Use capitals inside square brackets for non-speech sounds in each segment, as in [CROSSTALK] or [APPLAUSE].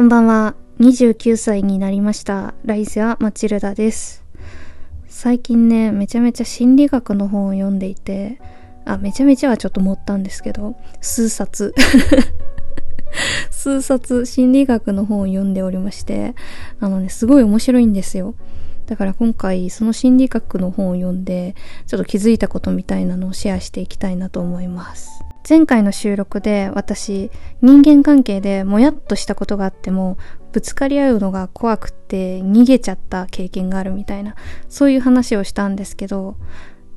こんばんは。29歳になりました。ライズア・マチルダです。最近ね、めちゃめちゃ心理学の本を読んでいて、あ、めちゃめちゃはちょっと持ったんですけど、数冊。[LAUGHS] 数冊心理学の本を読んでおりまして、あのね、すごい面白いんですよ。だから今回その心理学の本を読んで、ちょっと気づいたことみたいなのをシェアしていきたいなと思います。前回の収録で私人間関係でもやっとしたことがあってもぶつかり合うのが怖くて逃げちゃった経験があるみたいなそういう話をしたんですけど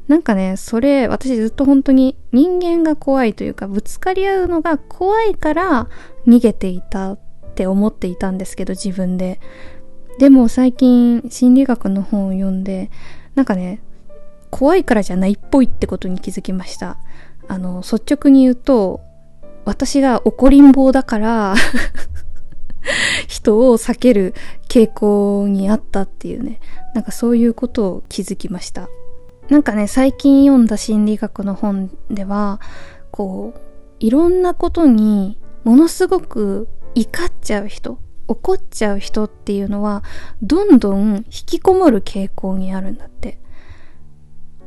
なんかねそれ私ずっと本当に人間が怖いというかぶつかり合うのが怖いから逃げていたって思っていたんですけど自分で。でも最近心理学の本を読んでなんかね怖いからじゃないっぽいってことに気づきました。あの、率直に言うと、私が怒りん坊だから、[LAUGHS] 人を避ける傾向にあったっていうね、なんかそういうことを気づきました。なんかね、最近読んだ心理学の本では、こう、いろんなことにものすごく怒っちゃう人、怒っちゃう人っていうのは、どんどん引きこもる傾向にあるんだって。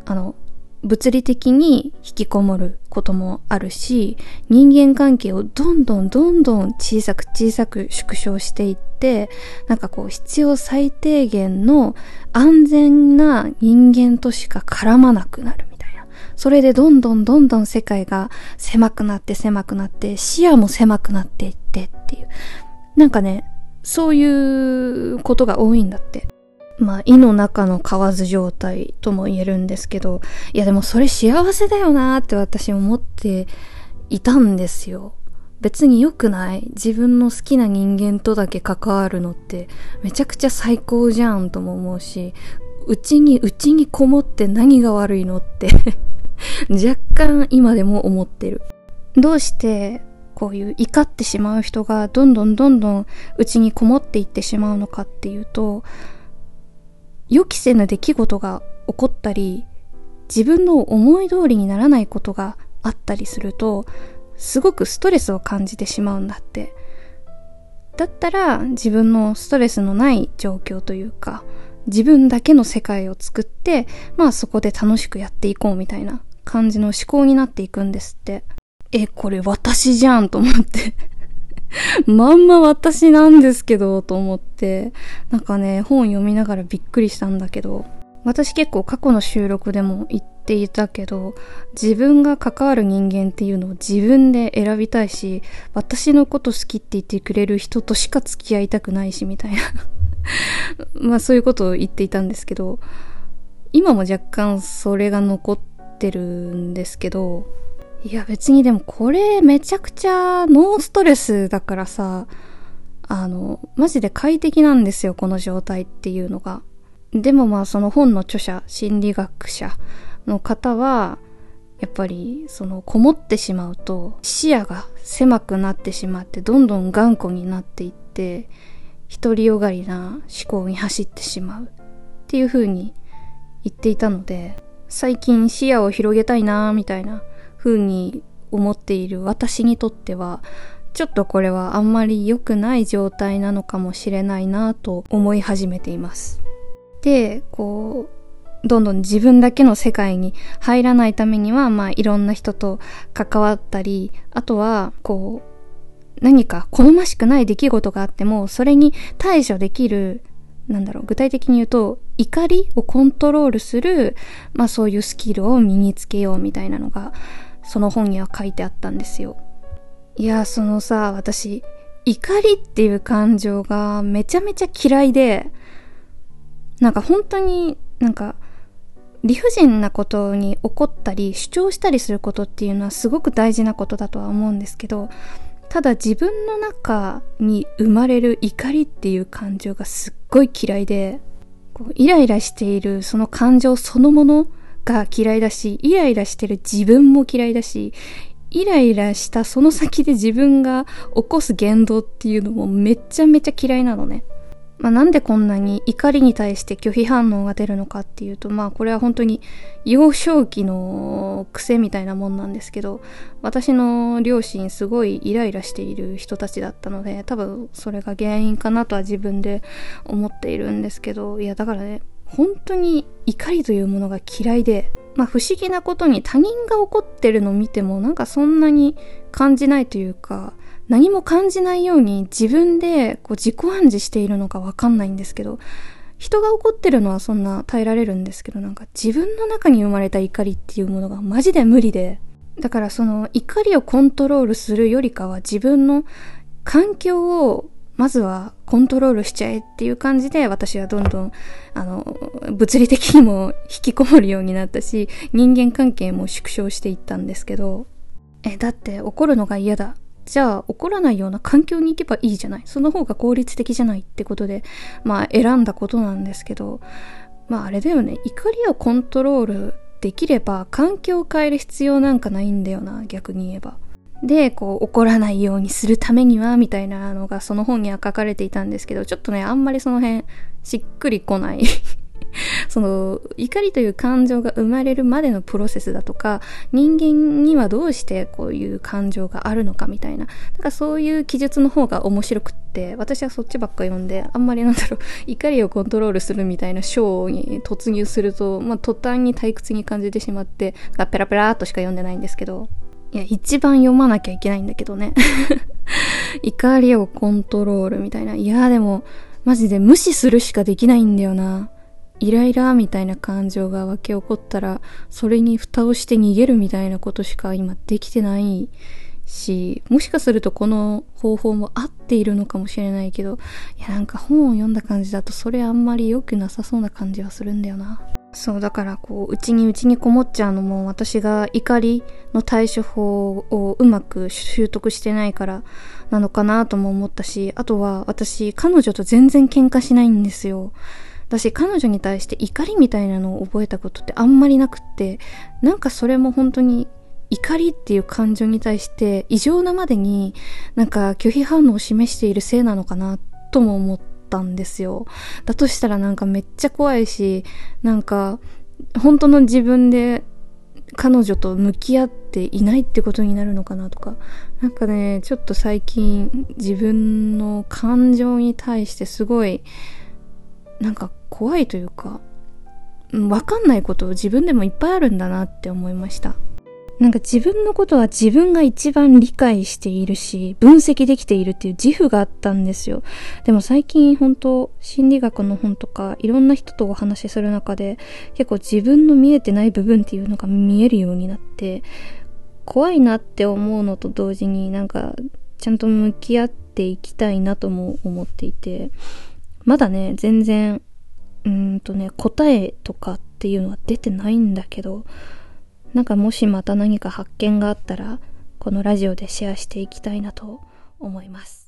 あの、物理的に引きこもることもあるし人間関係をどんどんどんどん小さく小さく縮小していってなんかこう必要最低限の安全な人間としか絡まなくなるみたいな。それでどんどんどんどん世界が狭くなって狭くなって視野も狭くなっていってっていう。なんかねそういうことが多いんだって。まあ、胃の中の蛙状態とも言えるんですけど、いやでもそれ幸せだよなーって私思っていたんですよ。別に良くない自分の好きな人間とだけ関わるのってめちゃくちゃ最高じゃんとも思うし、うちに、うちにこもって何が悪いのって [LAUGHS] 若干今でも思ってる。どうしてこういう怒ってしまう人がどんどんどんどんうちにこもっていってしまうのかっていうと、予期せぬ出来事が起こったり自分の思い通りにならないことがあったりするとすごくストレスを感じてしまうんだって。だったら自分のストレスのない状況というか自分だけの世界を作ってまあそこで楽しくやっていこうみたいな感じの思考になっていくんですって。えこれ私じゃんと思って。まんま私なんですけど、と思って、なんかね、本読みながらびっくりしたんだけど、私結構過去の収録でも言っていたけど、自分が関わる人間っていうのを自分で選びたいし、私のこと好きって言ってくれる人としか付き合いたくないし、みたいな。[LAUGHS] まあそういうことを言っていたんですけど、今も若干それが残ってるんですけど、いや別にでもこれめちゃくちゃノーストレスだからさ、あの、マジで快適なんですよ、この状態っていうのが。でもまあその本の著者、心理学者の方は、やっぱりそのこもってしまうと視野が狭くなってしまってどんどん頑固になっていって独りよがりな思考に走ってしまうっていう風に言っていたので最近視野を広げたいなみたいな風に思っている私にとってはちょっとこれはあんまり良くない状態なのかもしれないなと思い始めています。で、こう、どんどん自分だけの世界に入らないためには、まあいろんな人と関わったり、あとは、こう、何か好ましくない出来事があっても、それに対処できるなんだろう、具体的に言うと、怒りをコントロールする、まあそういうスキルを身につけようみたいなのが、その本には書いてあったんですよ。いや、そのさ、私、怒りっていう感情がめちゃめちゃ嫌いで、なんか本当になんか、理不尽なことに怒ったり主張したりすることっていうのはすごく大事なことだとは思うんですけど、ただ自分の中に生まれる怒りっていう感情がすっごい嫌いで、こうイライラしているその感情そのものが嫌いだし、イライラしてる自分も嫌いだし、イライラしたその先で自分が起こす言動っていうのもめちゃめちゃ嫌いなのね。まあ、なんでこんなに怒りに対して拒否反応が出るのかっていうと、まあこれは本当に幼少期の癖みたいなもんなんですけど、私の両親すごいイライラしている人たちだったので、多分それが原因かなとは自分で思っているんですけど、いやだからね、本当に怒りというものが嫌いで、まあ不思議なことに他人が怒ってるのを見てもなんかそんなに感じないというか、何も感じないように自分でこう自己暗示しているのかわかんないんですけど、人が怒ってるのはそんな耐えられるんですけど、なんか自分の中に生まれた怒りっていうものがマジで無理で、だからその怒りをコントロールするよりかは自分の環境をまずはコントロールしちゃえっていう感じで私はどんどんあの物理的にも引きこもるようになったし [LAUGHS] 人間関係も縮小していったんですけどえだって怒るのが嫌だじゃあ怒らないような環境に行けばいいじゃない。その方が効率的じゃないってことで、まあ選んだことなんですけど、まああれだよね。怒りをコントロールできれば環境を変える必要なんかないんだよな、逆に言えば。で、こう怒らないようにするためには、みたいなのがその本には書かれていたんですけど、ちょっとね、あんまりその辺しっくりこない [LAUGHS] その怒りという感情が生まれるまでのプロセスだとか人間にはどうしてこういう感情があるのかみたいななんかそういう記述の方が面白くって私はそっちばっか読んであんまりなんだろう [LAUGHS] 怒りをコントロールするみたいな章に突入すると、まあ、途端に退屈に感じてしまってペラペラーっとしか読んでないんですけど。や、一番読まなきゃいけないんだけどね。[LAUGHS] 怒りをコントロールみたいな。いや、でも、マジで無視するしかできないんだよな。イライラみたいな感情が湧き起こったら、それに蓋をして逃げるみたいなことしか今できてないし、もしかするとこの方法も合っているのかもしれないけど、いやなんか本を読んだ感じだとそれあんまり良くなさそうな感じはするんだよな。そう、だからこう、うちにうちにこもっちゃうのも私が怒りの対処法をうまく習得してないからなのかなとも思ったし、あとは私、彼女と全然喧嘩しないんですよ。私彼女に対して怒りみたいなのを覚えたことってあんまりなくってなんかそれも本当に怒りっていう感情に対して異常なまでになんか拒否反応を示しているせいなのかなとも思ってたんですよだとしたらなんかめっちゃ怖いしなんか本当の自分で彼女と向き合っていないってことになるのかなとかなんかねちょっと最近自分の感情に対してすごいなんか怖いというか、わかんないこと自分でもいっぱいあるんだなって思いました。なんか自分のことは自分が一番理解しているし、分析できているっていう自負があったんですよ。でも最近本当心理学の本とかいろんな人とお話しする中で結構自分の見えてない部分っていうのが見えるようになって、怖いなって思うのと同時になんかちゃんと向き合っていきたいなとも思っていて、まだね、全然、うんとね、答えとかっていうのは出てないんだけど、なんかもしまた何か発見があったら、このラジオでシェアしていきたいなと思います。